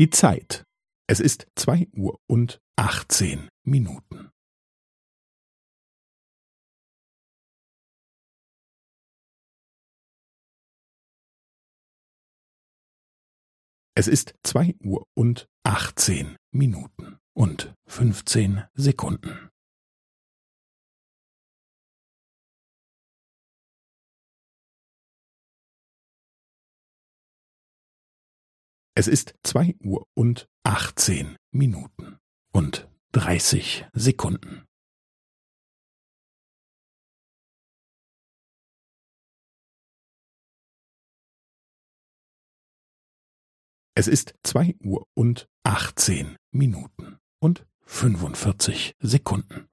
Die Zeit. Es ist zwei Uhr und achtzehn Minuten. Es ist zwei Uhr und achtzehn Minuten und fünfzehn Sekunden. Es ist zwei Uhr und achtzehn Minuten und dreißig Sekunden. Es ist zwei Uhr und achtzehn Minuten und fünfundvierzig Sekunden.